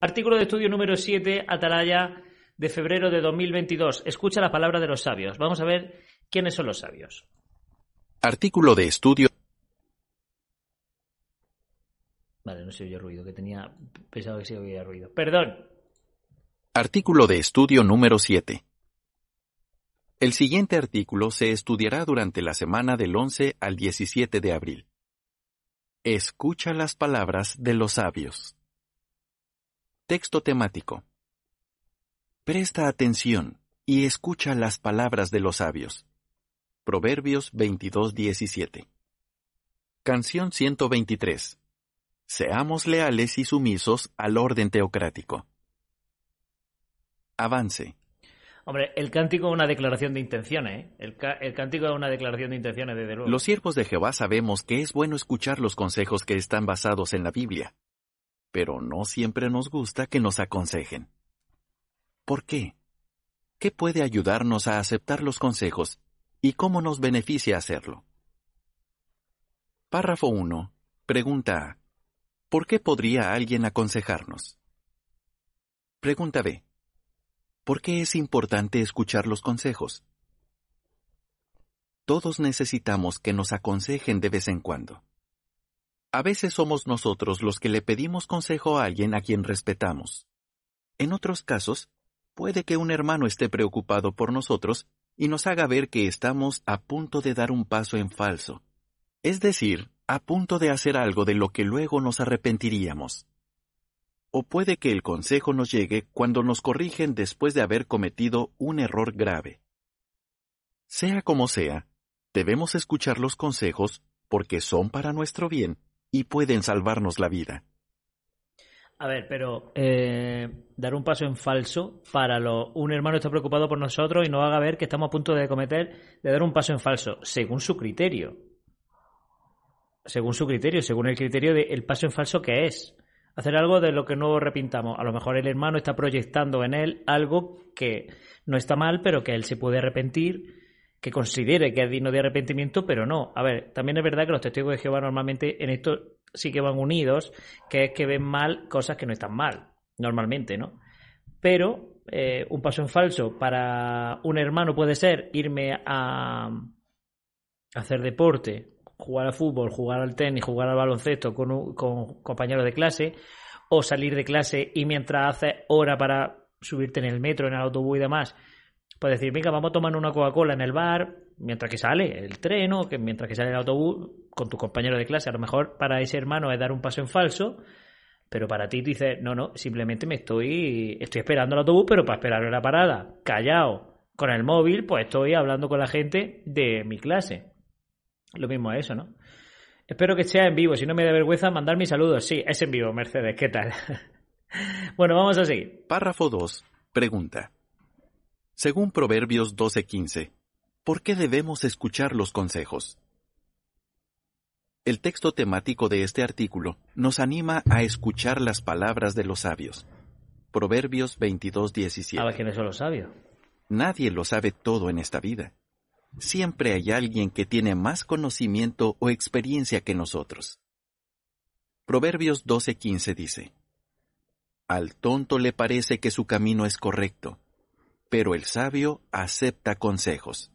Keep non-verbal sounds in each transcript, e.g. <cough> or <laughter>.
Artículo de estudio número 7, Atalaya, de febrero de 2022. Escucha la palabra de los sabios. Vamos a ver quiénes son los sabios. Artículo de estudio. Vale, no se oye ruido, que tenía. Pensaba que se oía ruido. Perdón. Artículo de estudio número 7. El siguiente artículo se estudiará durante la semana del 11 al 17 de abril. Escucha las palabras de los sabios. Texto temático. Presta atención y escucha las palabras de los sabios. Proverbios 22:17. Canción 123. Seamos leales y sumisos al orden teocrático. Avance. Hombre, el cántico es una declaración de intenciones, ¿eh? El, el cántico es una declaración de intenciones, desde luego. Los siervos de Jehová sabemos que es bueno escuchar los consejos que están basados en la Biblia, pero no siempre nos gusta que nos aconsejen. ¿Por qué? ¿Qué puede ayudarnos a aceptar los consejos y cómo nos beneficia hacerlo? Párrafo 1. Pregunta A. ¿Por qué podría alguien aconsejarnos? Pregunta B. ¿Por qué es importante escuchar los consejos? Todos necesitamos que nos aconsejen de vez en cuando. A veces somos nosotros los que le pedimos consejo a alguien a quien respetamos. En otros casos, puede que un hermano esté preocupado por nosotros y nos haga ver que estamos a punto de dar un paso en falso, es decir, a punto de hacer algo de lo que luego nos arrepentiríamos. O puede que el consejo nos llegue cuando nos corrigen después de haber cometido un error grave. Sea como sea, debemos escuchar los consejos porque son para nuestro bien y pueden salvarnos la vida. A ver, pero eh, dar un paso en falso para lo, un hermano está preocupado por nosotros y nos haga ver que estamos a punto de cometer, de dar un paso en falso, según su criterio. Según su criterio, según el criterio del paso en falso que es. Hacer algo de lo que no arrepintamos. A lo mejor el hermano está proyectando en él algo que no está mal, pero que él se puede arrepentir, que considere que es digno de arrepentimiento, pero no. A ver, también es verdad que los testigos de Jehová normalmente en esto sí que van unidos, que es que ven mal cosas que no están mal, normalmente, ¿no? Pero eh, un paso en falso para un hermano puede ser irme a hacer deporte, jugar al fútbol, jugar al tenis, jugar al baloncesto con, un- con compañeros de clase, o salir de clase y mientras haces hora para subirte en el metro, en el autobús y demás, puedes decir, venga, vamos a tomar una Coca-Cola en el bar, mientras que sale el tren o que mientras que sale el autobús con tu compañero de clase. A lo mejor para ese hermano es dar un paso en falso, pero para ti dices, no, no, simplemente me estoy, estoy esperando el autobús, pero para esperar la parada, callado, con el móvil, pues estoy hablando con la gente de mi clase. Lo mismo es eso, ¿no? Espero que sea en vivo, si no me da vergüenza mandar mis saludos. Sí, es en vivo, Mercedes, ¿qué tal? <laughs> bueno, vamos a seguir. Párrafo 2. Pregunta. Según Proverbios 12:15, ¿por qué debemos escuchar los consejos? El texto temático de este artículo nos anima a escuchar las palabras de los sabios. Proverbios A ver 22:17. quiénes son los sabios. Nadie lo sabe todo en esta vida. Siempre hay alguien que tiene más conocimiento o experiencia que nosotros. Proverbios 12:15 dice, Al tonto le parece que su camino es correcto, pero el sabio acepta consejos.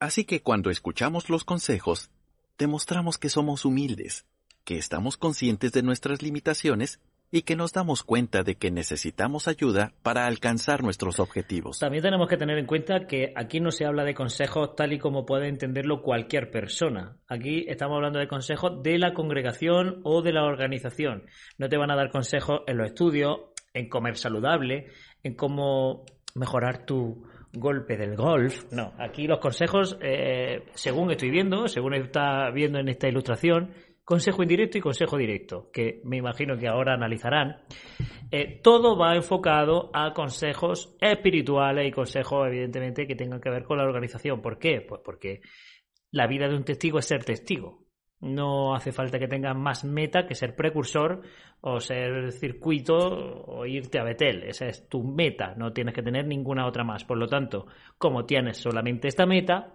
Así que cuando escuchamos los consejos, demostramos que somos humildes, que estamos conscientes de nuestras limitaciones y que nos damos cuenta de que necesitamos ayuda para alcanzar nuestros objetivos. También tenemos que tener en cuenta que aquí no se habla de consejos tal y como puede entenderlo cualquier persona. Aquí estamos hablando de consejos de la congregación o de la organización. No te van a dar consejos en los estudios, en comer saludable, en cómo mejorar tu golpe del golf. No, aquí los consejos, eh, según estoy viendo, según está viendo en esta ilustración, consejo indirecto y consejo directo, que me imagino que ahora analizarán. Eh, todo va enfocado a consejos espirituales y consejos, evidentemente, que tengan que ver con la organización. ¿Por qué? Pues porque la vida de un testigo es ser testigo. No hace falta que tengas más meta que ser precursor o ser circuito o irte a Betel. Esa es tu meta. No tienes que tener ninguna otra más. Por lo tanto, como tienes solamente esta meta,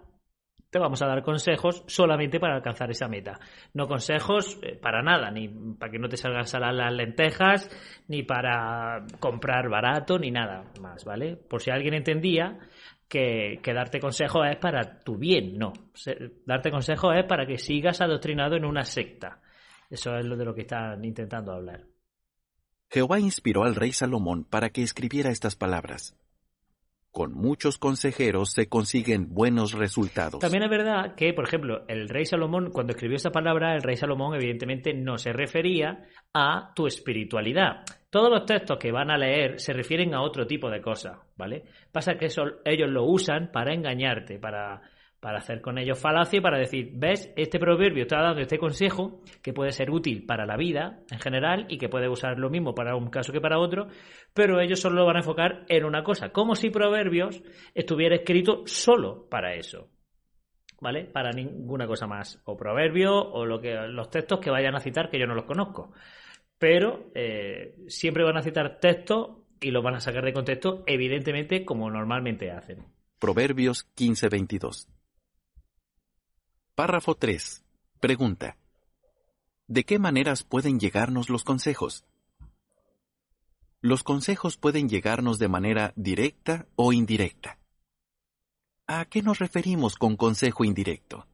te vamos a dar consejos solamente para alcanzar esa meta. No consejos eh, para nada, ni para que no te salgan salas las lentejas, ni para comprar barato, ni nada más, ¿vale? Por si alguien entendía que, darte consejos es para tu bien, no. Darte consejos es para que sigas adoctrinado en una secta. Eso es lo de lo que están intentando hablar. Jehová inspiró al rey Salomón para que escribiera estas palabras con muchos consejeros se consiguen buenos resultados. También es verdad que, por ejemplo, el rey Salomón, cuando escribió esa palabra, el rey Salomón evidentemente no se refería a tu espiritualidad. Todos los textos que van a leer se refieren a otro tipo de cosas, ¿vale? Pasa que eso, ellos lo usan para engañarte, para para hacer con ellos falacia y para decir, ves, este proverbio está dando este consejo que puede ser útil para la vida en general y que puede usar lo mismo para un caso que para otro, pero ellos solo lo van a enfocar en una cosa, como si proverbios estuviera escrito solo para eso. ¿Vale? Para ninguna cosa más. O proverbio o los textos que vayan a citar, que yo no los conozco. Pero eh, siempre van a citar textos y los van a sacar de contexto, evidentemente, como normalmente hacen. Proverbios 15:22 Párrafo 3. Pregunta. ¿De qué maneras pueden llegarnos los consejos? Los consejos pueden llegarnos de manera directa o indirecta. ¿A qué nos referimos con consejo indirecto?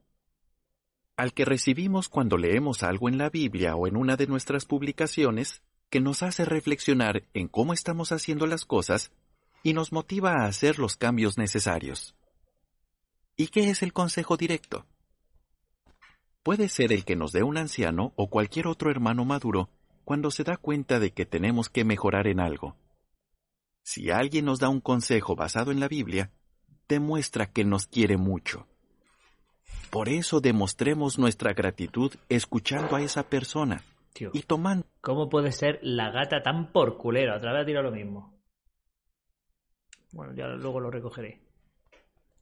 Al que recibimos cuando leemos algo en la Biblia o en una de nuestras publicaciones que nos hace reflexionar en cómo estamos haciendo las cosas y nos motiva a hacer los cambios necesarios. ¿Y qué es el consejo directo? Puede ser el que nos dé un anciano o cualquier otro hermano maduro cuando se da cuenta de que tenemos que mejorar en algo. Si alguien nos da un consejo basado en la Biblia, demuestra que nos quiere mucho. Por eso demostremos nuestra gratitud escuchando a esa persona y tomando. ¿Cómo puede ser la gata tan porculera? Otra vez tira lo mismo. Bueno, ya luego lo recogeré.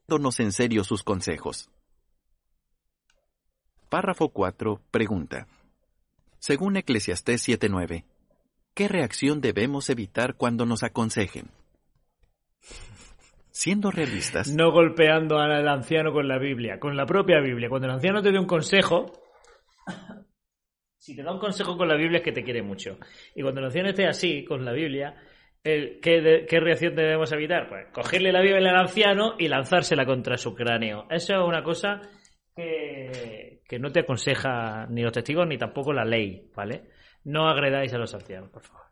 Dándonos en serio sus consejos. Párrafo 4. Pregunta. Según Eclesiastés 7.9, ¿qué reacción debemos evitar cuando nos aconsejen? Siendo realistas. No golpeando al anciano con la Biblia, con la propia Biblia. Cuando el anciano te dé un consejo, si te da un consejo con la Biblia es que te quiere mucho. Y cuando el anciano esté así, con la Biblia, ¿qué, ¿qué, reacción debemos evitar? Pues cogerle la Biblia al anciano y lanzársela contra su cráneo. Eso es una cosa que, no te aconseja ni los testigos ni tampoco la ley, ¿vale? No agredáis a los ancianos, por favor.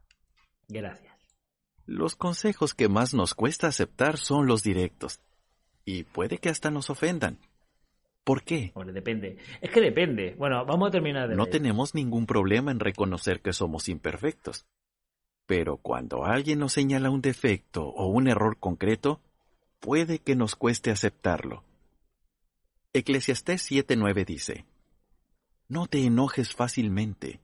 Gracias. Los consejos que más nos cuesta aceptar son los directos. Y puede que hasta nos ofendan. ¿Por qué? Bueno, depende. Es que depende. Bueno, vamos a terminar de No tenemos ningún problema en reconocer que somos imperfectos. Pero cuando alguien nos señala un defecto o un error concreto, puede que nos cueste aceptarlo. Eclesiastés 7:9 dice, No te enojes fácilmente,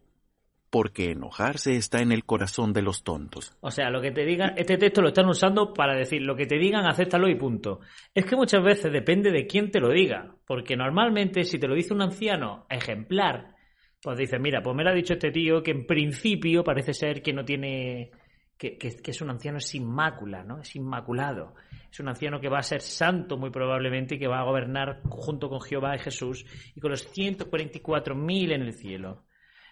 porque enojarse está en el corazón de los tontos. O sea, lo que te digan, este texto lo están usando para decir, lo que te digan, acéptalo y punto. Es que muchas veces depende de quién te lo diga, porque normalmente si te lo dice un anciano ejemplar, pues dices, mira, pues me lo ha dicho este tío que en principio parece ser que no tiene, que, es un anciano sin mácula, ¿no? Es inmaculado. Es un anciano que va a ser santo muy probablemente y que va a gobernar junto con Jehová y Jesús y con los 144.000 en el cielo.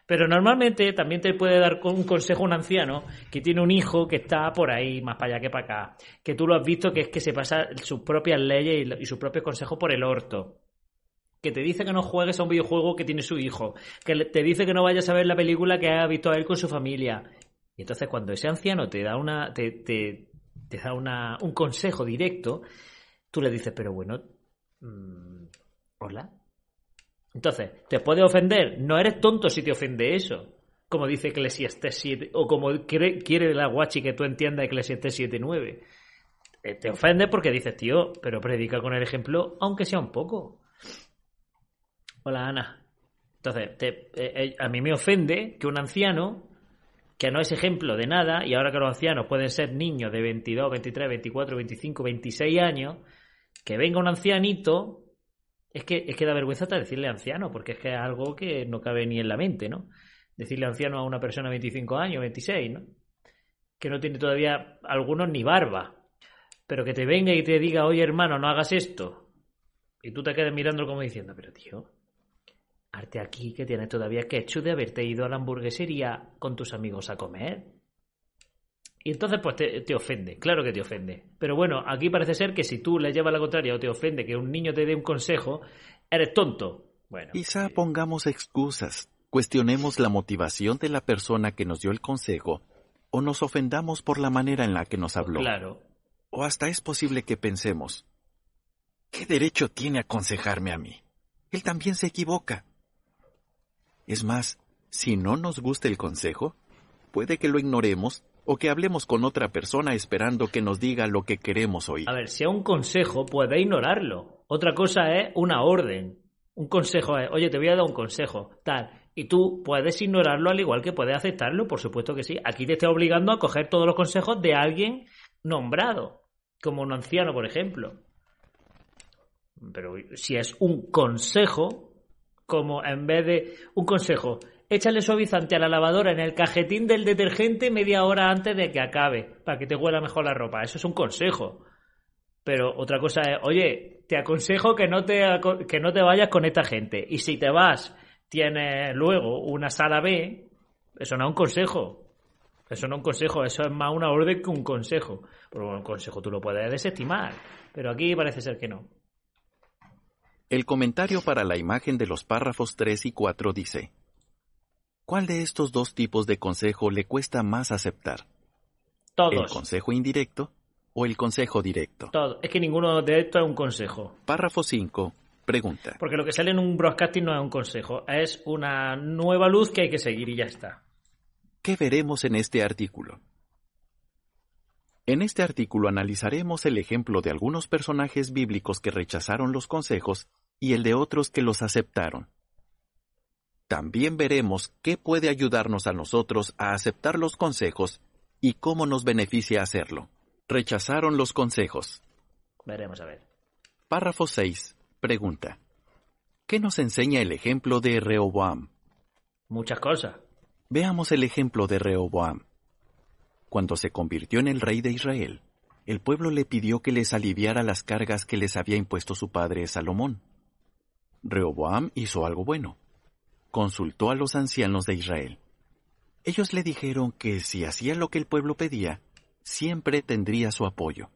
Pero normalmente también te puede dar un consejo un anciano que tiene un hijo que está por ahí, más para allá que para acá. Que tú lo has visto que es que se pasa sus propias leyes y, sus propios consejos por el orto. Que te dice que no juegues a un videojuego que tiene su hijo. Que te dice que no vayas a ver la película que ha visto a él con su familia. Entonces cuando ese anciano te da una. te, te da una, un consejo directo, tú le dices, pero bueno, mm, hola. Entonces, ¿te puede ofender? No eres tonto si te ofende eso. Como dice Eclesiastes 7, o como quiere la guachi que tú entiendas Eclesiastes 7.9. Eh, te ofende porque dices, tío, pero predica con el ejemplo, aunque sea un poco. Hola, Ana. Entonces, eh, eh, a mí me ofende que un anciano que no es ejemplo de nada, y ahora que los ancianos pueden ser niños de 22, 23, 24, 25, 26 años, que venga un ancianito, es que, es que da vergüenza hasta decirle anciano, porque es que es algo que no cabe ni en la mente, ¿no? Decirle anciano a una persona de 25 años, 26, ¿no? Que no tiene todavía algunos ni barba, pero que te venga y te diga, oye hermano, no hagas esto. Y tú te quedas mirándolo como diciendo, pero tío, arte aquí que tienes todavía que hecho de haberte ido a la hamburguesería con tus amigos a comer. Y entonces, pues te, te, ofende, claro que te ofende. Pero bueno, aquí parece ser que si tú le llevas la contraria o te ofende que un niño te dé un consejo, eres tonto. Bueno. Quizá pongamos excusas, cuestionemos la motivación de la persona que nos dio el consejo, o nos ofendamos por la manera en la que nos habló. Claro. O hasta es posible que pensemos, ¿qué derecho tiene a aconsejarme a mí? Él también se equivoca. Es más, si no nos gusta el consejo, puede que lo ignoremos o que hablemos con otra persona esperando que nos diga lo que queremos oír. A ver, si es un consejo, puede ignorarlo. Otra cosa es una orden. Un consejo es, oye, te voy a dar un consejo, tal. Y tú puedes ignorarlo al igual que puedes aceptarlo, por supuesto que sí. Aquí te estoy obligando a coger todos los consejos de alguien nombrado, como un anciano, por ejemplo. Pero si es un consejo, como en vez de un consejo, échale suavizante a la lavadora en el cajetín del detergente media hora antes de que acabe, para que te huela mejor la ropa. Eso es un consejo. Pero otra cosa es, oye, te aconsejo que no te, que no te vayas con esta gente. Y si te vas, tienes luego una sala B, eso no es un consejo. Eso no es un consejo, eso es más una orden que un consejo. Pero bueno, un consejo tú lo puedes desestimar. Pero aquí parece ser que no. El comentario para la imagen de los párrafos 3 y 4 dice, ¿Cuál de estos dos tipos de consejo le cuesta más aceptar? Todos. ¿El consejo indirecto o el consejo directo? Todo. Es que ninguno de estos es un consejo. Párrafo 5. Pregunta. Porque lo que sale en un broadcasting no es un consejo, es una nueva luz que hay que seguir y ya está. ¿Qué veremos en este artículo? En este artículo analizaremos el ejemplo de algunos personajes bíblicos que rechazaron los consejos y el de otros que los aceptaron. También veremos qué puede ayudarnos a nosotros a aceptar los consejos y cómo nos beneficia hacerlo. Rechazaron los consejos. Veremos a ver. Párrafo 6. Pregunta. ¿Qué nos enseña el ejemplo de Rehoboam? Muchas cosas. Veamos el ejemplo de Rehoboam. Cuando se convirtió en el rey de Israel, el pueblo le pidió que les aliviara las cargas que les había impuesto su padre Salomón. Rehoboam hizo algo bueno. Consultó a los ancianos de Israel. Ellos le dijeron que si hacía lo que el pueblo pedía, siempre tendría su apoyo.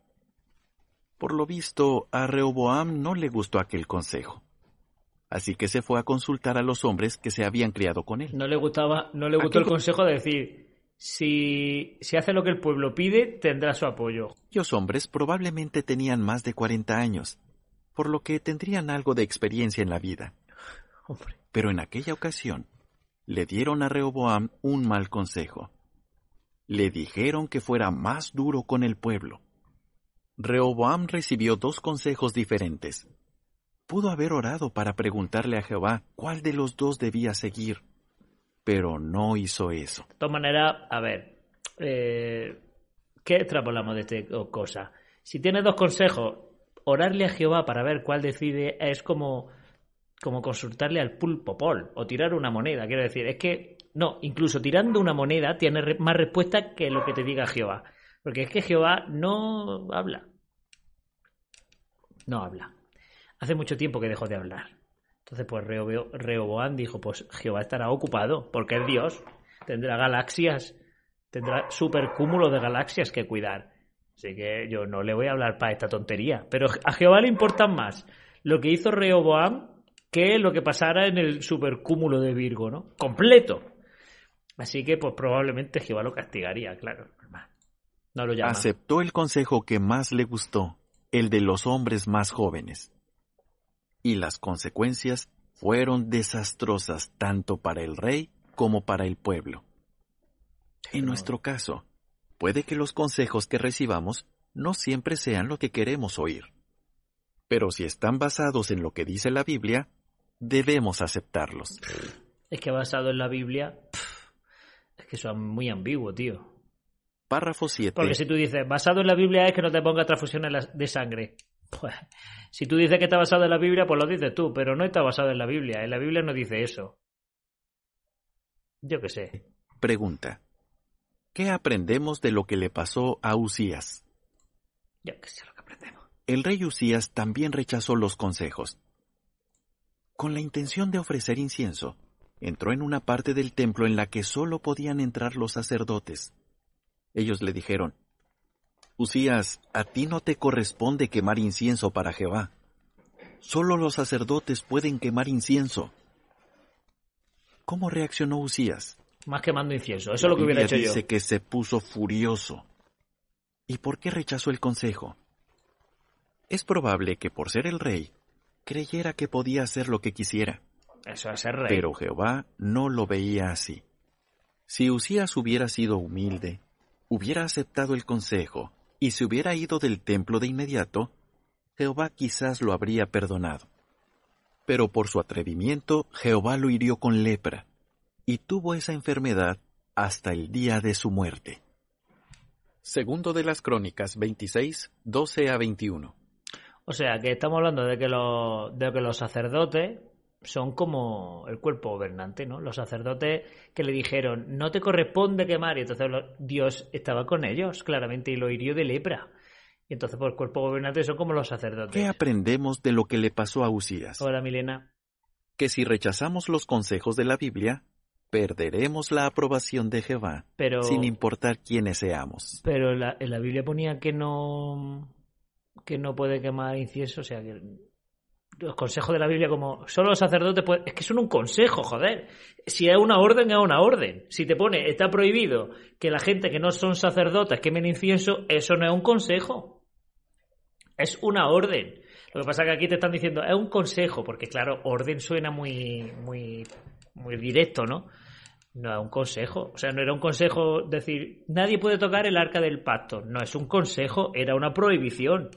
Por lo visto, a Rehoboam no le gustó aquel consejo. Así que se fue a consultar a los hombres que se habían criado con él. No le gustaba, no le gustó el consejo de decir, si, si hace lo que el pueblo pide, tendrá su apoyo. Aquellos hombres probablemente tenían más de 40 años, por lo que tendrían algo de experiencia en la vida. Hombre. Pero en aquella ocasión, le dieron a Rehoboam un mal consejo. Le dijeron que fuera más duro con el pueblo. Rehoboam recibió dos consejos diferentes. Pudo haber orado para preguntarle a Jehová cuál de los dos debía seguir, pero no hizo eso. De todas maneras, a ver, eh, ¿qué extrapolamos de esta cosa? Si tienes dos consejos, orarle a Jehová para ver cuál decide es como, como consultarle al pulpo pol o tirar una moneda. Quiero decir, es que, no, incluso tirando una moneda tiene re- más respuesta que lo que te diga Jehová. Porque es que Jehová no habla. No habla. Hace mucho tiempo que dejó de hablar. Entonces, pues Rehobo- Rehoboam dijo, pues Jehová estará ocupado, porque es Dios. Tendrá galaxias, tendrá supercúmulo de galaxias que cuidar. Así que yo no le voy a hablar para esta tontería. Pero a Jehová le importa más lo que hizo Rehoboam que lo que pasara en el supercúmulo de Virgo, ¿no? Completo. Así que, pues probablemente Jehová lo castigaría, claro. normal. No lo llama. Aceptó el consejo que más le gustó, el de los hombres más jóvenes. Y las consecuencias fueron desastrosas tanto para el rey como para el pueblo. En nuestro caso, puede que los consejos que recibamos no siempre sean lo que queremos oír. Pero si están basados en lo que dice la Biblia, debemos aceptarlos. Es que basado en la Biblia, es que eso es muy ambiguo, tío. Párrafo 7. Porque si tú dices, basado en la Biblia es que no te ponga transfusiones de sangre. Pues, si tú dices que está basado en la Biblia, pues lo dices tú, pero no está basado en la Biblia. En la Biblia no dice eso. Yo qué sé. Pregunta. ¿Qué aprendemos de lo que le pasó a Usías? Yo qué sé lo que aprendemos. el rey Usías también rechazó los consejos. Con la intención de ofrecer incienso, entró en una parte del templo en la que solo podían entrar los sacerdotes. Ellos le dijeron, Usías, a ti no te corresponde quemar incienso para Jehová. Solo los sacerdotes pueden quemar incienso. ¿Cómo reaccionó Usías? Más quemando incienso. Eso es lo que hubiera hecho dice que se puso furioso. ¿Y por qué rechazó el consejo? Es probable que por ser el rey, creyera que podía hacer lo que quisiera. Eso es ser rey. Pero Jehová no lo veía así. Si Usías hubiera sido humilde, hubiera aceptado el consejo y se hubiera ido del templo de inmediato, Jehová quizás lo habría perdonado. Pero por su atrevimiento, Jehová lo hirió con lepra, y tuvo esa enfermedad hasta el día de su muerte. Segundo de las Crónicas 26, 12 a 21. O sea, que estamos hablando de que los, de que los sacerdotes son como el cuerpo gobernante, ¿no? Los sacerdotes que le dijeron, no te corresponde quemar, y entonces Dios estaba con ellos, claramente, y lo hirió de lepra. Y entonces, por el cuerpo gobernante son como los sacerdotes. ¿Qué aprendemos de lo que le pasó a Usías? Hola, Milena. Que si rechazamos los consejos de la Biblia, perderemos la aprobación de Jehová, pero, sin importar quiénes seamos. Pero en la Biblia ponía que no que no puede quemar incienso, o sea que los consejos de la Biblia como solo los sacerdotes pueden... Es que son un consejo, joder. Si es una orden, es una orden. Si te pone, está prohibido que la gente que no son sacerdotes quemen incienso, eso no es un consejo. Es una orden. Lo que pasa es que aquí te están diciendo, es un consejo, porque claro, orden suena muy, muy, muy directo, ¿no? No es un consejo. O sea, no era un consejo decir, nadie puede tocar el arca del pacto. No es un consejo, era una prohibición.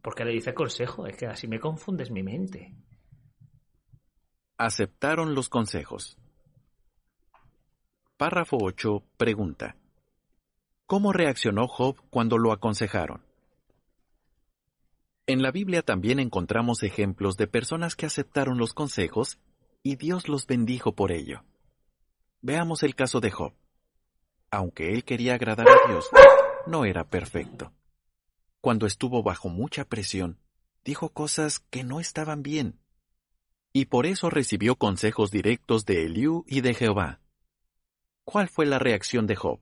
¿Por qué le dice consejo? Es que así me confundes mi mente. Aceptaron los consejos. Párrafo 8. Pregunta. ¿Cómo reaccionó Job cuando lo aconsejaron? En la Biblia también encontramos ejemplos de personas que aceptaron los consejos y Dios los bendijo por ello. Veamos el caso de Job. Aunque él quería agradar a Dios, no era perfecto cuando estuvo bajo mucha presión, dijo cosas que no estaban bien. Y por eso recibió consejos directos de Eliú y de Jehová. ¿Cuál fue la reacción de Job?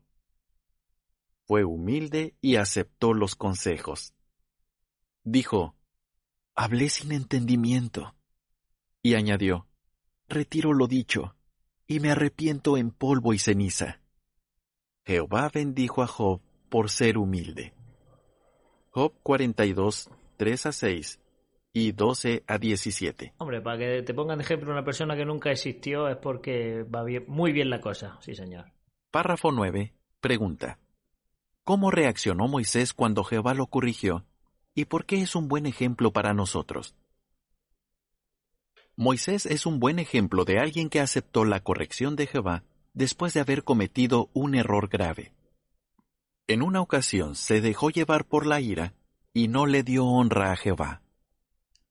Fue humilde y aceptó los consejos. Dijo, Hablé sin entendimiento. Y añadió, Retiro lo dicho, y me arrepiento en polvo y ceniza. Jehová bendijo a Job por ser humilde. Job 42, 3 a 6 y 12 a 17. Hombre, para que te pongan de ejemplo una persona que nunca existió es porque va muy bien la cosa, sí señor. Párrafo 9. Pregunta. ¿Cómo reaccionó Moisés cuando Jehová lo corrigió? ¿Y por qué es un buen ejemplo para nosotros? Moisés es un buen ejemplo de alguien que aceptó la corrección de Jehová después de haber cometido un error grave. En una ocasión se dejó llevar por la ira y no le dio honra a Jehová.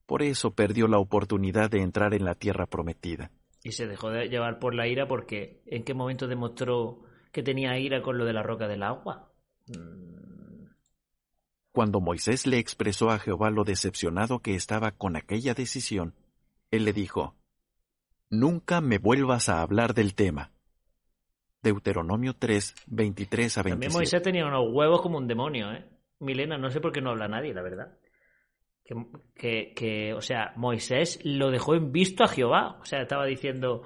Por eso perdió la oportunidad de entrar en la tierra prometida. Y se dejó de llevar por la ira porque ¿en qué momento demostró que tenía ira con lo de la roca del agua? Cuando Moisés le expresó a Jehová lo decepcionado que estaba con aquella decisión, él le dijo, Nunca me vuelvas a hablar del tema. Deuteronomio 3, 23 a 27. También Moisés tenía unos huevos como un demonio, ¿eh? Milena, no sé por qué no habla nadie, la verdad. Que, que, o sea, Moisés lo dejó en visto a Jehová. O sea, estaba diciendo,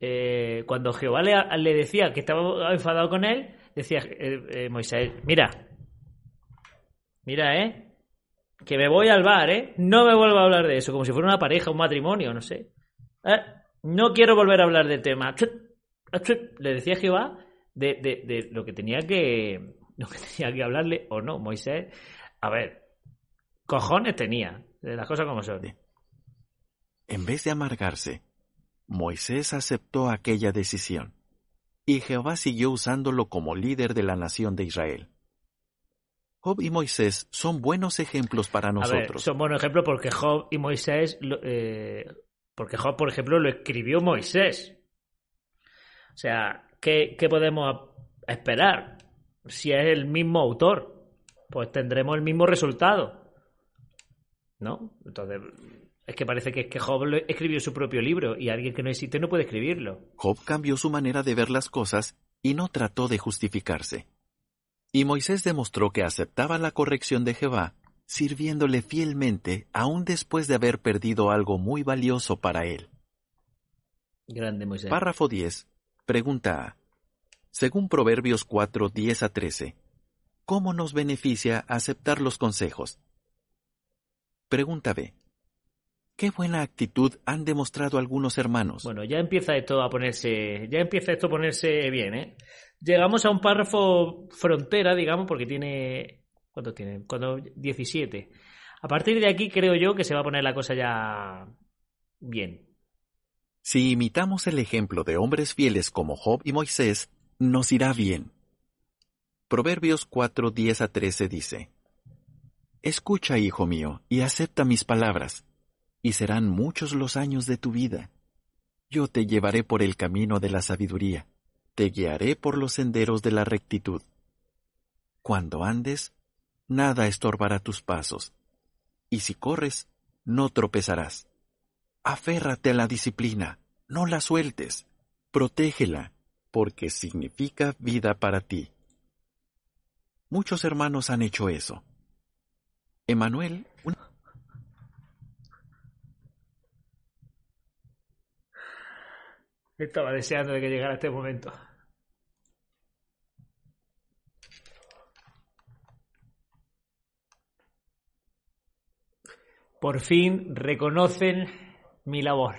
eh, cuando Jehová le, le, decía que estaba enfadado con él, decía eh, eh, Moisés, mira, mira, ¿eh? Que me voy al bar, ¿eh? No me vuelvo a hablar de eso, como si fuera una pareja, un matrimonio, no sé. no quiero volver a hablar del tema le decía Jehová de, de, lo que tenía que lo que <laughs> tenía que hablarle o no. Moisés, a ver, cojones tenía, de las cosas como son. En vez de amargarse, Moisés aceptó aquella decisión, y Jehová siguió usándolo como líder de la nación de Israel. Job y Moisés son buenos ejemplos para nosotros. son buenos ejemplos porque Job y Moisés, eh, porque Job, por ejemplo, lo escribió Moisés. O sea, ¿qué, podemos esperar? Si es el mismo autor, pues tendremos el mismo resultado. ¿No? Entonces, es que parece que, es que Job escribió su propio libro y alguien que no existe no puede escribirlo. Job cambió su manera de ver las cosas y no trató de justificarse. Y Moisés demostró que aceptaba la corrección de Jehová, sirviéndole fielmente aún después de haber perdido algo muy valioso para él. Grande Moisés. Párrafo 10. Pregunta A. Según Proverbios 4, 10 a 13, ¿cómo nos beneficia aceptar los consejos? Pregunta B. ¿Qué buena actitud han demostrado algunos hermanos? Bueno, ya empieza esto a ponerse, ya empieza esto a ponerse bien, ¿eh? Llegamos a un párrafo frontera, digamos, porque tiene, ¿cuántos tiene? Cuando 17. A partir de aquí creo yo que se va a poner la cosa ya bien. Si imitamos el ejemplo de hombres fieles como Job y Moisés, nos irá bien. Proverbios 4, 10 a 13 dice, Escucha, hijo mío, y acepta mis palabras, y serán muchos los años de tu vida. Yo te llevaré por el camino de la sabiduría, te guiaré por los senderos de la rectitud. Cuando andes, nada estorbará tus pasos, y si corres, no tropezarás. Aférrate a la disciplina, no la sueltes, protégela, porque significa vida para ti. Muchos hermanos han hecho eso. Emanuel, un- Estaba deseando de que llegara este momento. Por fin reconocen mi labor.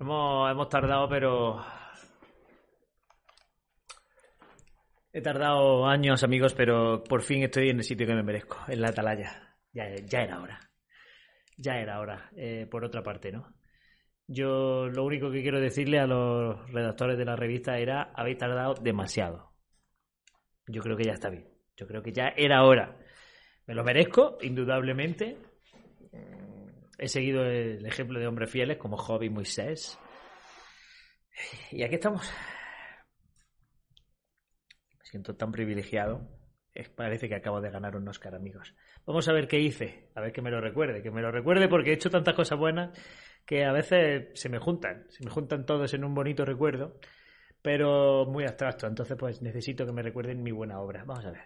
Hemos, hemos tardado, pero... He tardado años, amigos, pero por fin estoy en el sitio que me merezco, en la atalaya. Ya, ya era hora. Ya era hora, eh, por otra parte, ¿no? Yo lo único que quiero decirle a los redactores de la revista era, habéis tardado demasiado. Yo creo que ya está bien. Yo creo que ya era hora. Me lo merezco, indudablemente. He seguido el ejemplo de hombres fieles como Job Moisés. Y aquí estamos. Me siento tan privilegiado. Parece que acabo de ganar un Oscar, amigos. Vamos a ver qué hice. A ver que me lo recuerde. Que me lo recuerde porque he hecho tantas cosas buenas que a veces se me juntan. Se me juntan todos en un bonito recuerdo. Pero muy abstracto. Entonces, pues necesito que me recuerden mi buena obra. Vamos a ver.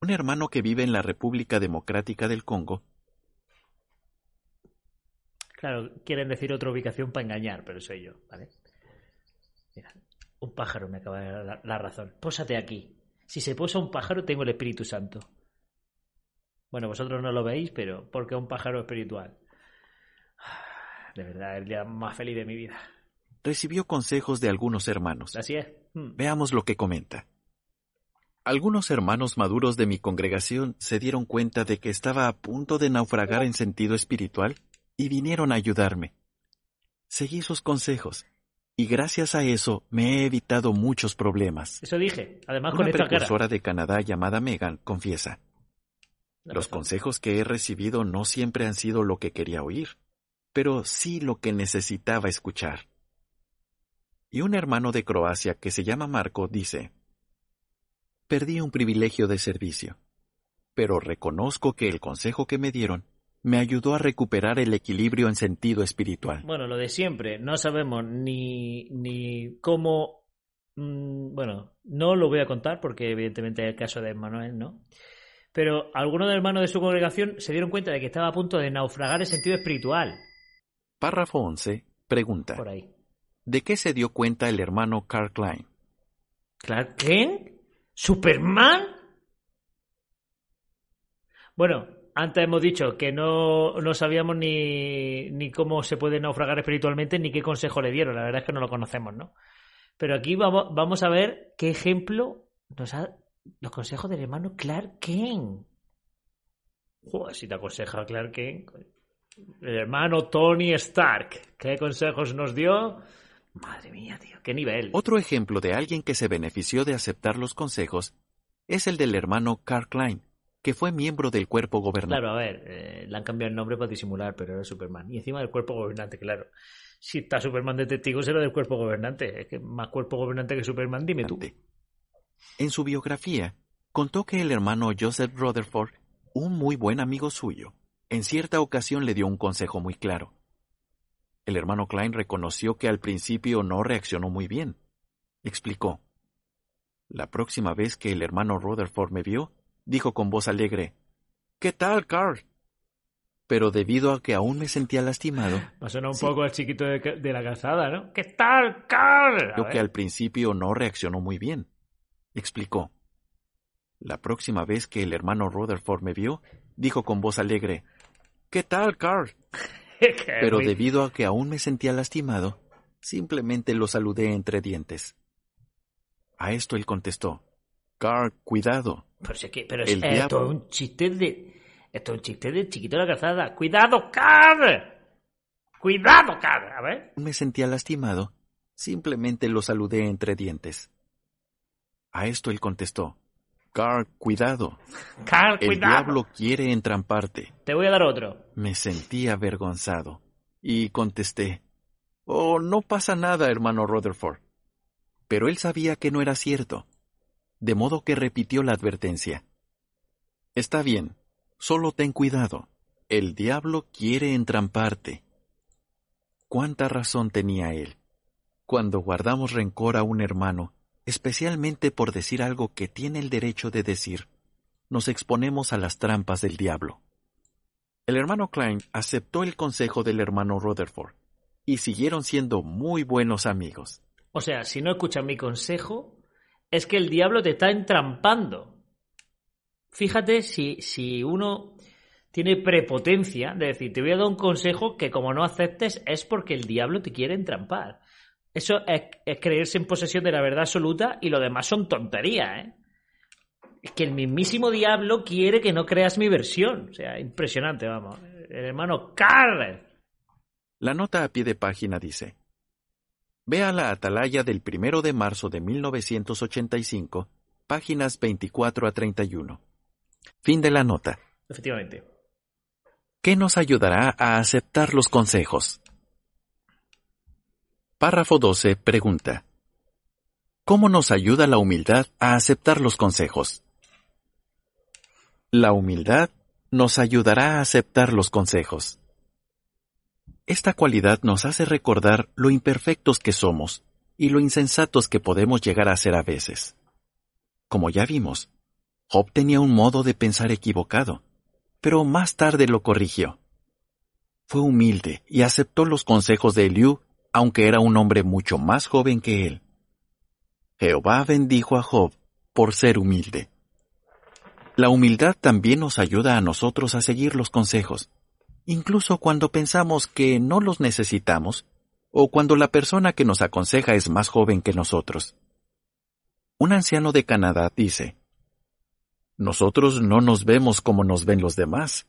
un hermano que vive en la República Democrática del Congo, Claro, quieren decir otra ubicación para engañar, pero soy yo, ¿vale? Mira, un pájaro me acaba de dar la, la razón. Pósate aquí. Si se posa un pájaro, tengo el Espíritu Santo. Bueno, vosotros no lo veis, pero porque un pájaro espiritual. <sighs> De verdad, el día más feliz de mi vida. recibió consejos de algunos hermanos. Así es. Mm. Veamos lo que comenta. Algunos hermanos maduros de mi congregación se dieron cuenta de que estaba a punto de naufragar en sentido espiritual y vinieron a ayudarme. Seguí sus consejos y gracias a eso me he evitado muchos problemas. Eso dije. Además, con Una esta cara. precursora de Canadá llamada Megan confiesa, los consejos que he recibido no siempre han sido lo que quería oír, pero sí lo que necesitaba escuchar. Y un hermano de Croacia que se llama Marco dice, Perdí un privilegio de servicio, pero reconozco que el consejo que me dieron me ayudó a recuperar el equilibrio en sentido espiritual. Bueno, lo de siempre. No sabemos ni, ni cómo. mm, bueno, no lo voy a contar porque, evidentemente, es el caso de Manuel, ¿no? Pero algunos de los hermanos de su congregación se dieron cuenta de que estaba a punto de naufragar el sentido espiritual. Párrafo 11. Pregunta. Por ahí. ¿De qué se dio cuenta el hermano Carl Klein? ¿Clark Kent? ¿Superman? Bueno, antes hemos dicho que no, no sabíamos ni, ni cómo se puede naufragar espiritualmente ni qué consejo le dieron. La verdad es que no lo conocemos, ¿no? Pero aquí vamos, vamos a ver qué ejemplo nos ha. Los consejos del hermano Clark Kent. Joder, si te aconseja Clark Kent. El hermano Tony Stark. ¿Qué consejos nos dio? Madre mía, tío, qué nivel. Otro ejemplo de alguien que se benefició de aceptar los consejos es el del hermano Carl Klein, que fue miembro del cuerpo gobernante. Claro, a ver, eh, le han cambiado el nombre para disimular, pero era Superman. Y encima del cuerpo gobernante, claro. Si está Superman de testigo, será del cuerpo gobernante. Es que más cuerpo gobernante que Superman, dime tú. En su biografía, contó que el hermano Joseph Rutherford, un muy buen amigo suyo, en cierta ocasión le dio un consejo muy claro. El hermano Klein reconoció que al principio no reaccionó muy bien. Explicó. La próxima vez que el hermano Rutherford me vio, dijo con voz alegre, ¿Qué tal, Carl? Pero debido a que aún me sentía lastimado... Va a sonar un poco al chiquito de, de, la calzada, ¿no? ¿Qué tal, Carl? Creo que al principio no reaccionó muy bien. Explicó. La próxima vez que el hermano Rutherford me vio, dijo con voz alegre, ¿Qué tal, Carl? <laughs> Pero debido a que aún me sentía lastimado, simplemente lo saludé entre dientes. A esto él contestó, Carl, cuidado. Pero, es que, pero el esto es un chiste de... Esto es un chiste de chiquito de la calzada. ¡Cuidado, Carl! ¡Cuidado, Carl! A ver. Me sentía lastimado. Simplemente lo saludé entre dientes. A esto él contestó, Carl, cuidado. <laughs> Carl, cuidado. El diablo quiere entramparte. Te voy a dar otro. Me sentí avergonzado y contesté, Oh, no pasa nada, hermano Rutherford. Pero él sabía que no era cierto, de modo que repitió la advertencia. Está bien, solo ten cuidado. El diablo quiere entramparte. ¿Cuánta razón tenía él? Cuando guardamos rencor a un hermano, especialmente por decir algo que tiene el derecho de decir, nos exponemos a las trampas del diablo. El hermano Klein aceptó el consejo del hermano Rutherford y siguieron siendo muy buenos amigos. O sea, si no escuchas mi consejo, es que el diablo te está entrampando. Fíjate si, si uno tiene prepotencia de decir, te voy a dar un consejo que como no aceptes es porque el diablo te quiere entrampar. Eso es, creerse en posesión de la verdad absoluta y lo demás son tonterías, ¿eh? Es que el mismísimo diablo quiere que no creas mi versión. O sea, impresionante, vamos. El hermano Carl. La nota a pie de página dice: Vea la atalaya del primero de marzo de 1985, páginas 24 a 31. Fin de la nota. Efectivamente. ¿Qué nos ayudará a aceptar los consejos? Párrafo 12 pregunta. ¿Cómo nos ayuda la humildad a aceptar los consejos? La humildad nos ayudará a aceptar los consejos. Esta cualidad nos hace recordar lo imperfectos que somos y lo insensatos que podemos llegar a ser a veces. Como ya vimos, Job tenía un modo de pensar equivocado, pero más tarde lo corrigió. Fue humilde y aceptó los consejos de Eliú aunque era un hombre mucho más joven que él. Jehová bendijo a Job por ser humilde. La humildad también nos ayuda a nosotros a seguir los consejos, incluso cuando pensamos que no los necesitamos o cuando la persona que nos aconseja es más joven que nosotros. Un anciano de Canadá dice, Nosotros no nos vemos como nos ven los demás,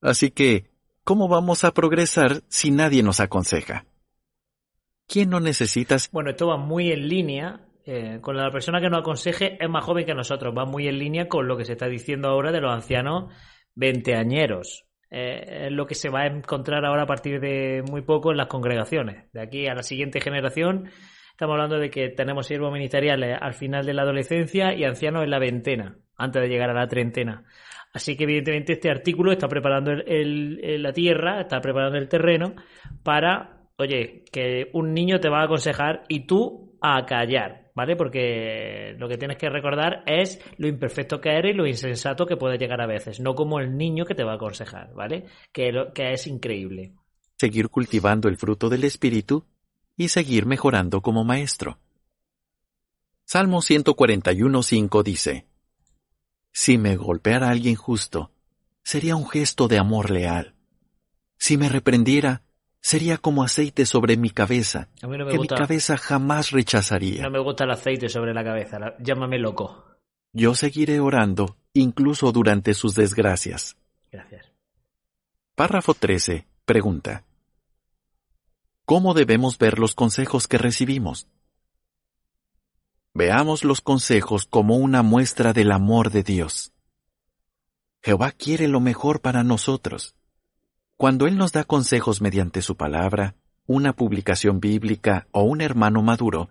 así que, ¿cómo vamos a progresar si nadie nos aconseja? ¿Quién no necesitas? Bueno, esto va muy en línea eh, con la persona que nos aconseje es más joven que nosotros, va muy en línea con lo que se está diciendo ahora de los ancianos veinteañeros. Eh, es lo que se va a encontrar ahora a partir de muy poco en las congregaciones. De aquí a la siguiente generación, estamos hablando de que tenemos siervos ministeriales al final de la adolescencia y ancianos en la veintena, antes de llegar a la treintena. Así que evidentemente este artículo está preparando la tierra, está preparando el terreno para oye, que un niño te va a aconsejar y tú a callar, ¿vale? Porque lo que tienes que recordar es lo imperfecto que eres y lo insensato que puede llegar a veces, no como el niño que te va a aconsejar, ¿vale? Que, que es increíble. Seguir cultivando el fruto del Espíritu y seguir mejorando como maestro. Salmo 141.5 dice, Si me golpeara alguien justo, sería un gesto de amor leal. Si me reprendiera, sería como aceite sobre mi cabeza, que mi cabeza jamás rechazaría. No me gusta el aceite sobre la cabeza, llámame loco. Yo seguiré orando, incluso durante sus desgracias. Gracias. Párrafo 13. Pregunta. ¿Cómo debemos ver los consejos que recibimos? Veamos los consejos como una muestra del amor de Dios. Jehová quiere lo mejor para nosotros. Cuando Él nos da consejos mediante su palabra, una publicación bíblica o un hermano maduro,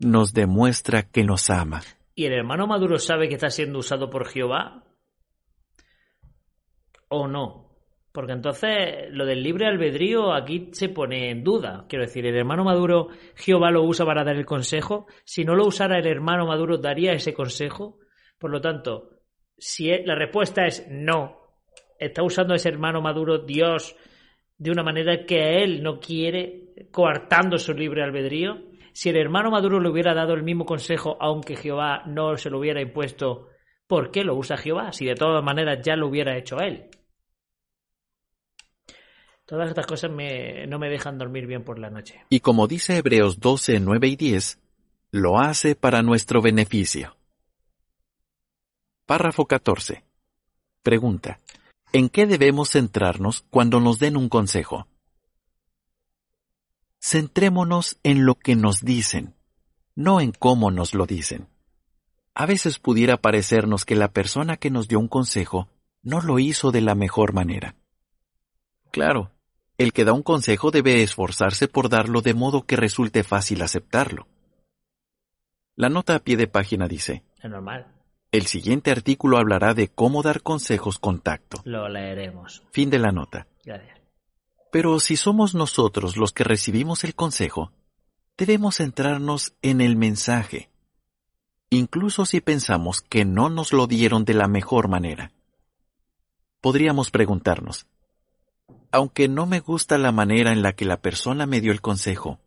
nos demuestra que nos ama. ¿Y el hermano Maduro sabe que está siendo usado por Jehová? ¿O no? Porque entonces lo del libre albedrío aquí se pone en duda. Quiero decir, el hermano Maduro, Jehová lo usa para dar el consejo. Si no lo usara el hermano Maduro, ¿daría ese consejo? Por lo tanto, si la respuesta es no, está usando ese hermano Maduro Dios de una manera que él no quiere, coartando su libre albedrío. Si el hermano Maduro le hubiera dado el mismo consejo, aunque Jehová no se lo hubiera impuesto, ¿por qué lo usa Jehová? Si de todas maneras ya lo hubiera hecho él. Todas estas cosas no me dejan dormir bien por la noche. Y como dice Hebreos 12, 9 y 10, lo hace para nuestro beneficio. Párrafo 14. Pregunta. ¿En qué debemos centrarnos cuando nos den un consejo? Centrémonos en lo que nos dicen, no en cómo nos lo dicen. A veces pudiera parecernos que la persona que nos dio un consejo no lo hizo de la mejor manera. Claro, el que da un consejo debe esforzarse por darlo de modo que resulte fácil aceptarlo. La nota a pie de página dice. Es normal. El siguiente artículo hablará de cómo dar consejos con tacto. Lo leeremos. Fin de la nota. Gracias. Pero si somos nosotros los que recibimos el consejo, debemos centrarnos en el mensaje, incluso si pensamos que no nos lo dieron de la mejor manera. Podríamos preguntarnos, aunque no me gusta la manera en la que la persona me dio el consejo,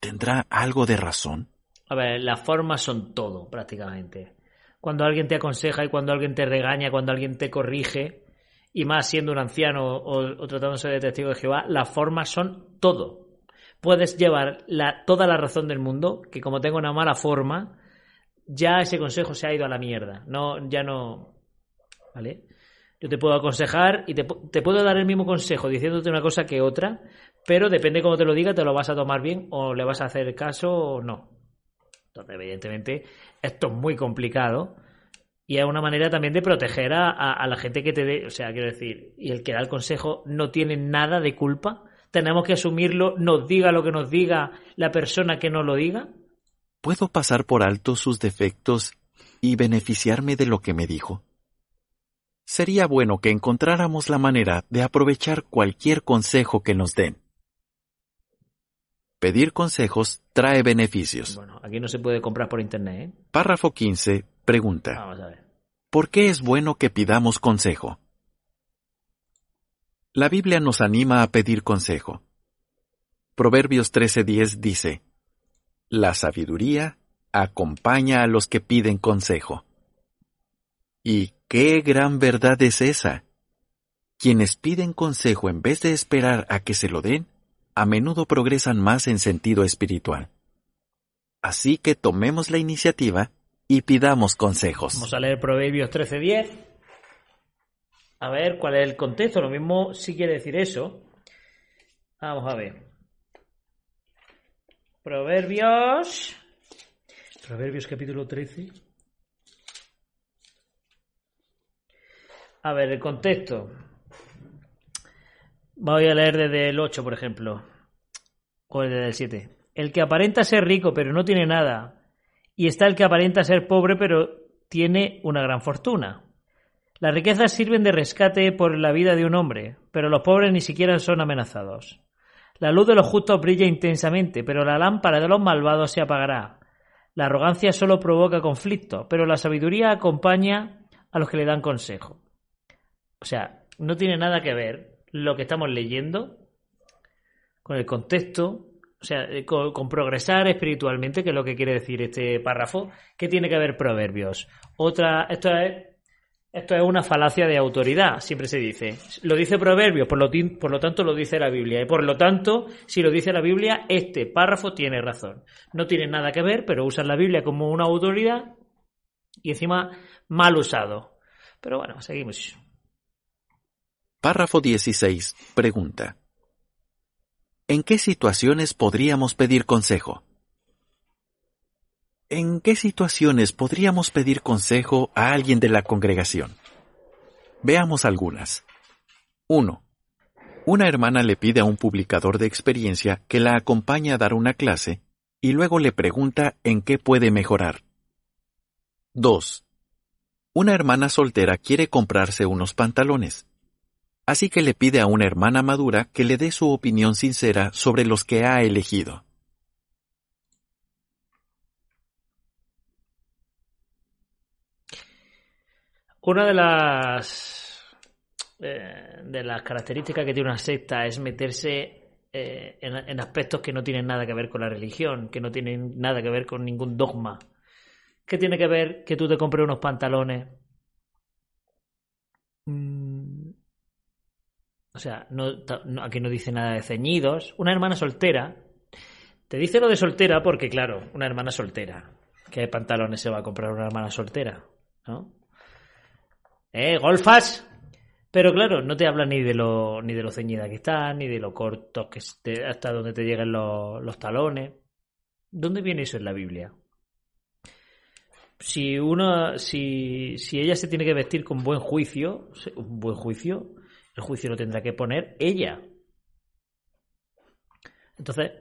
¿tendrá algo de razón? A ver, las formas son todo, prácticamente. Cuando alguien te aconseja y cuando alguien te regaña, cuando alguien te corrige, y más siendo un anciano o, tratándose de testigo de Jehová, las formas son todo. Puedes llevar toda la razón del mundo, que como tengo una mala forma, ya ese consejo se ha ido a la mierda. No, ya no. ¿Vale? Yo te puedo aconsejar y te, puedo dar el mismo consejo diciéndote una cosa que otra, pero depende cómo te lo diga, te lo vas a tomar bien o le vas a hacer caso o no. Entonces, evidentemente, esto es muy complicado y es una manera también de proteger a, la gente que te dé, o sea, quiero decir, y el que da el consejo no tiene nada de culpa. Tenemos que asumirlo, nos diga lo que nos diga la persona que nos lo diga. ¿Puedo pasar por alto sus defectos y beneficiarme de lo que me dijo? sería bueno que encontráramos la manera de aprovechar cualquier consejo que nos den. Pedir consejos trae beneficios. Bueno, aquí no se puede comprar por internet. ¿eh? Párrafo 15. Pregunta. Vamos a ver. ¿Por qué es bueno que pidamos consejo? La Biblia nos anima a pedir consejo. Proverbios 13:10 dice, La sabiduría acompaña a los que piden consejo. Y qué gran verdad es esa. Quienes piden consejo en vez de esperar a que se lo den, a menudo progresan más en sentido espiritual. Así que tomemos la iniciativa y pidamos consejos. Vamos a leer Proverbios 13:10. A ver cuál es el contexto. Lo mismo si quiere decir eso. Vamos a ver. Proverbios. Proverbios capítulo 13. A ver, el contexto. Voy a leer desde el 8, por ejemplo. O desde el 7. El que aparenta ser rico pero no tiene nada. Y está el que aparenta ser pobre pero tiene una gran fortuna. Las riquezas sirven de rescate por la vida de un hombre, pero los pobres ni siquiera son amenazados. La luz de los justos brilla intensamente, pero la lámpara de los malvados se apagará. La arrogancia solo provoca conflicto, pero la sabiduría acompaña a los que le dan consejo. O sea, no tiene nada que ver lo que estamos leyendo con el contexto, o sea, eh, con, progresar espiritualmente, que es lo que quiere decir este párrafo. ¿Qué tiene que ver Proverbios? Otra, esto es, esto es una falacia de autoridad, siempre se dice. Lo dice Proverbios, por lo, por lo tanto lo dice la Biblia. Y por lo tanto, si lo dice la Biblia, este párrafo tiene razón. No tiene nada que ver, pero usan la Biblia como una autoridad y encima mal usado. Pero bueno, seguimos. Párrafo 16. Pregunta. ¿En qué situaciones podríamos pedir consejo? ¿En qué situaciones podríamos pedir consejo a alguien de la congregación? Veamos algunas. 1. Una hermana le pide a un publicador de experiencia que la acompañe a dar una clase y luego le pregunta en qué puede mejorar. 2. Una hermana soltera quiere comprarse unos pantalones. Así que le pide a una hermana madura que le dé su opinión sincera sobre los que ha elegido. Una de las eh, de las características que tiene una secta es meterse eh, en, en aspectos que no tienen nada que ver con la religión, que no tienen nada que ver con ningún dogma. ¿Qué tiene que ver que tú te compres unos pantalones? Mm, O sea, no, aquí no dice nada de ceñidos. Una hermana soltera. Te dice lo de soltera porque, claro, una hermana soltera. ¿Qué pantalones se va a comprar una hermana soltera? ¿No? ¿Eh? ¿Golfas? Pero claro, no te habla ni de lo, ni de lo ceñida que están, ni de lo cortos que esté- hasta donde te lleguen los, los talones. ¿Dónde viene eso en la Biblia? Si uno, si, si ella se tiene que vestir con buen juicio, un buen juicio, el juicio lo tendrá que poner ella. Entonces,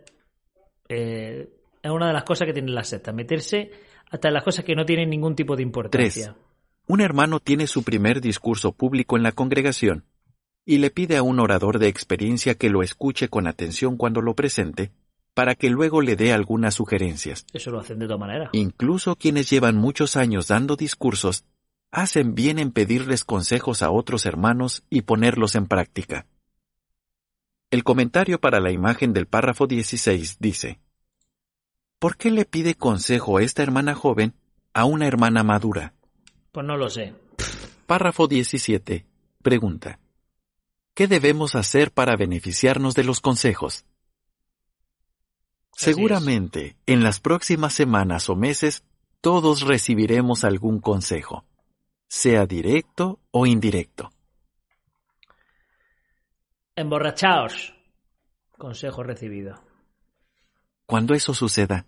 eh, es una de las cosas que tienen las sectas, meterse hasta en las cosas que no tienen ningún tipo de importancia. Un hermano tiene su primer discurso público en la congregación y le pide a un orador de experiencia que lo escuche con atención cuando lo presente para que luego le dé algunas sugerencias. Eso lo hacen de todas maneras. Incluso quienes llevan muchos años dando discursos hacen bien en pedirles consejos a otros hermanos y ponerlos en práctica. El comentario para la imagen del párrafo 16 dice, ¿Por qué le pide consejo esta hermana joven a una hermana madura? Pues no lo sé. Párrafo 17. Pregunta. ¿Qué debemos hacer para beneficiarnos de los consejos? Seguramente, en las próximas semanas o meses, todos recibiremos algún consejo, sea directo o indirecto. Emborrachaos. Consejo recibido. Cuando eso suceda,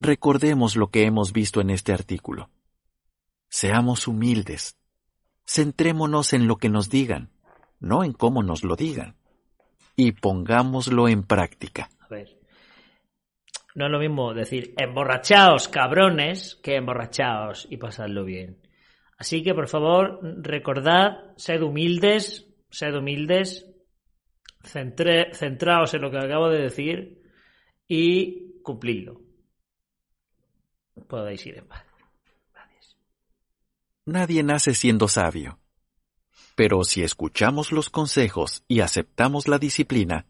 recordemos lo que hemos visto en este artículo. Seamos humildes. Centrémonos en lo que nos digan, no en cómo nos lo digan. Y pongámoslo en práctica. A ver. No es lo mismo decir emborrachaos, cabrones, que emborrachaos y pasadlo bien. Así que, por favor, recordad, sed humildes, sed humildes, centré- centraos en lo que acabo de decir y cumplidlo. Podéis ir en paz. Nadie nace siendo sabio. Pero si escuchamos los consejos y aceptamos la disciplina,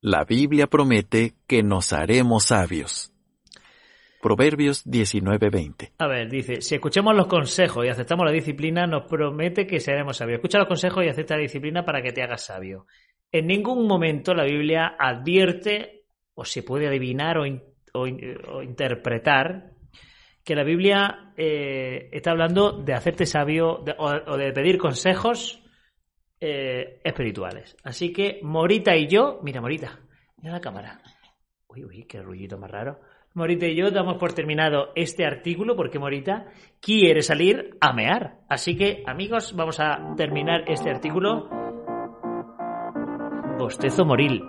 la Biblia promete que nos haremos sabios. Proverbios 19:20. A ver, dice, si escuchamos los consejos y aceptamos la disciplina, nos promete que seremos sabios. Escucha los consejos y acepta la disciplina para que te hagas sabio. En ningún momento la Biblia advierte o se puede adivinar o, o in- o interpretar que la Biblia eh, está hablando de hacerte sabio o de pedir consejos eh, espirituales. Así que Morita y yo, mira Morita, mira la cámara. Uy, uy, qué rullito más raro. Morita y yo damos por terminado este artículo porque Morita quiere salir a mear. Así que, amigos, vamos a terminar este artículo. Bostezo moril.